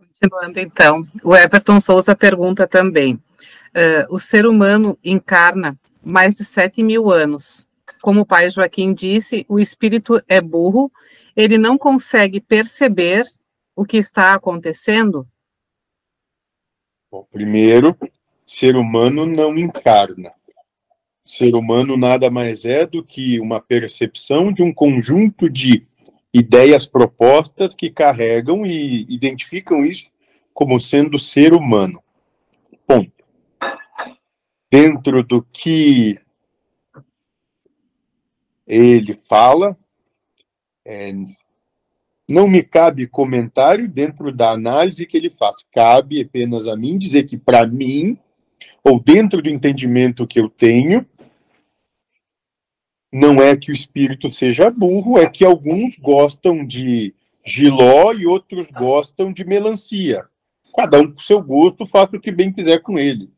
Continuando então, o Everton Souza pergunta também: uh, o ser humano encarna mais de 7 mil anos. Como o pai Joaquim disse, o espírito é burro, ele não consegue perceber o que está acontecendo? Bom, primeiro, ser humano não encarna. Ser humano nada mais é do que uma percepção de um conjunto de ideias propostas que carregam e identificam isso como sendo ser humano. Ponto. Dentro do que ele fala, é, não me cabe comentário dentro da análise que ele faz. Cabe apenas a mim dizer que, para mim, ou dentro do entendimento que eu tenho, não é que o espírito seja burro, é que alguns gostam de giló e outros gostam de melancia. Cada um com seu gosto, faça o que bem quiser com ele.